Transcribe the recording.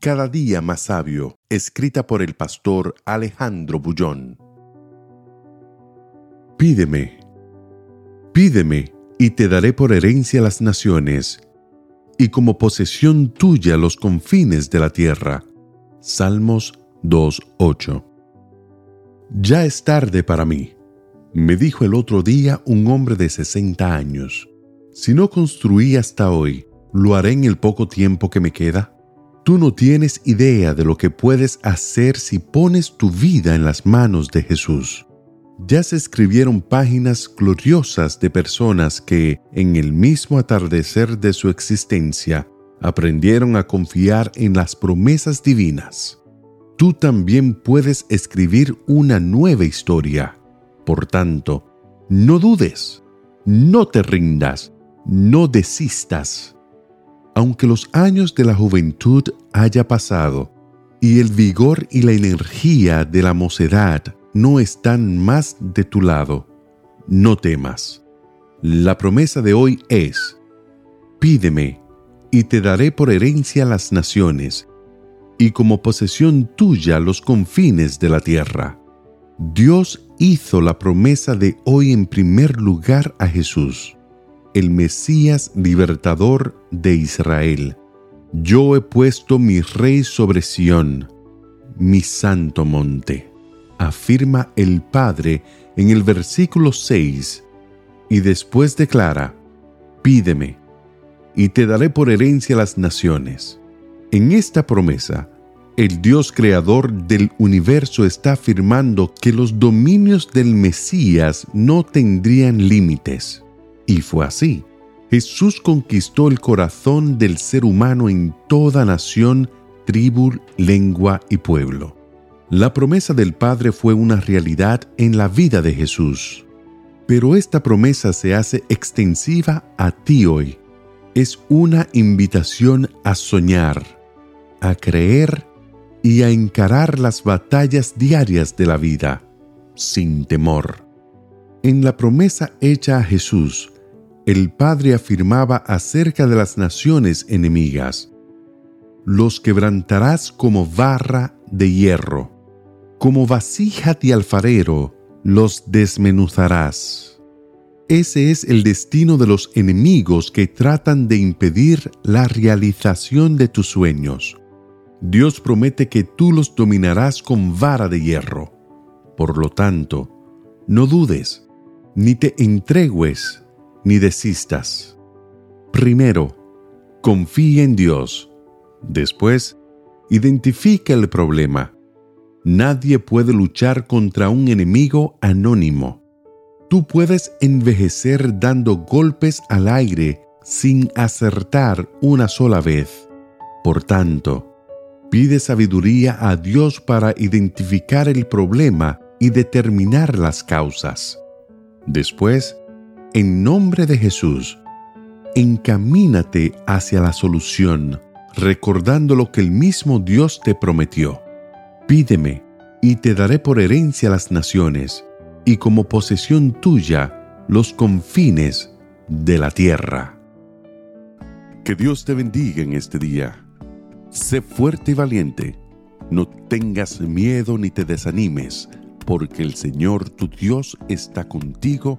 Cada día más sabio, escrita por el pastor Alejandro Bullón. Pídeme, pídeme, y te daré por herencia las naciones, y como posesión tuya los confines de la tierra. Salmos 2.8. Ya es tarde para mí, me dijo el otro día un hombre de 60 años. Si no construí hasta hoy, ¿lo haré en el poco tiempo que me queda? Tú no tienes idea de lo que puedes hacer si pones tu vida en las manos de Jesús. Ya se escribieron páginas gloriosas de personas que, en el mismo atardecer de su existencia, aprendieron a confiar en las promesas divinas. Tú también puedes escribir una nueva historia. Por tanto, no dudes, no te rindas, no desistas aunque los años de la juventud haya pasado y el vigor y la energía de la mocedad no están más de tu lado, no temas. La promesa de hoy es, pídeme y te daré por herencia las naciones y como posesión tuya los confines de la tierra. Dios hizo la promesa de hoy en primer lugar a Jesús el Mesías libertador de Israel. Yo he puesto mi rey sobre Sión, mi santo monte, afirma el Padre en el versículo 6, y después declara, pídeme, y te daré por herencia las naciones. En esta promesa, el Dios creador del universo está afirmando que los dominios del Mesías no tendrían límites y fue así. Jesús conquistó el corazón del ser humano en toda nación, tribu, lengua y pueblo. La promesa del Padre fue una realidad en la vida de Jesús. Pero esta promesa se hace extensiva a ti hoy. Es una invitación a soñar, a creer y a encarar las batallas diarias de la vida, sin temor. En la promesa hecha a Jesús, el Padre afirmaba acerca de las naciones enemigas, los quebrantarás como barra de hierro, como vasija de alfarero los desmenuzarás. Ese es el destino de los enemigos que tratan de impedir la realización de tus sueños. Dios promete que tú los dominarás con vara de hierro. Por lo tanto, no dudes, ni te entregues ni desistas. Primero, confía en Dios. Después, identifica el problema. Nadie puede luchar contra un enemigo anónimo. Tú puedes envejecer dando golpes al aire sin acertar una sola vez. Por tanto, pide sabiduría a Dios para identificar el problema y determinar las causas. Después, en nombre de Jesús, encamínate hacia la solución, recordando lo que el mismo Dios te prometió. Pídeme, y te daré por herencia las naciones, y como posesión tuya los confines de la tierra. Que Dios te bendiga en este día. Sé fuerte y valiente. No tengas miedo ni te desanimes, porque el Señor tu Dios está contigo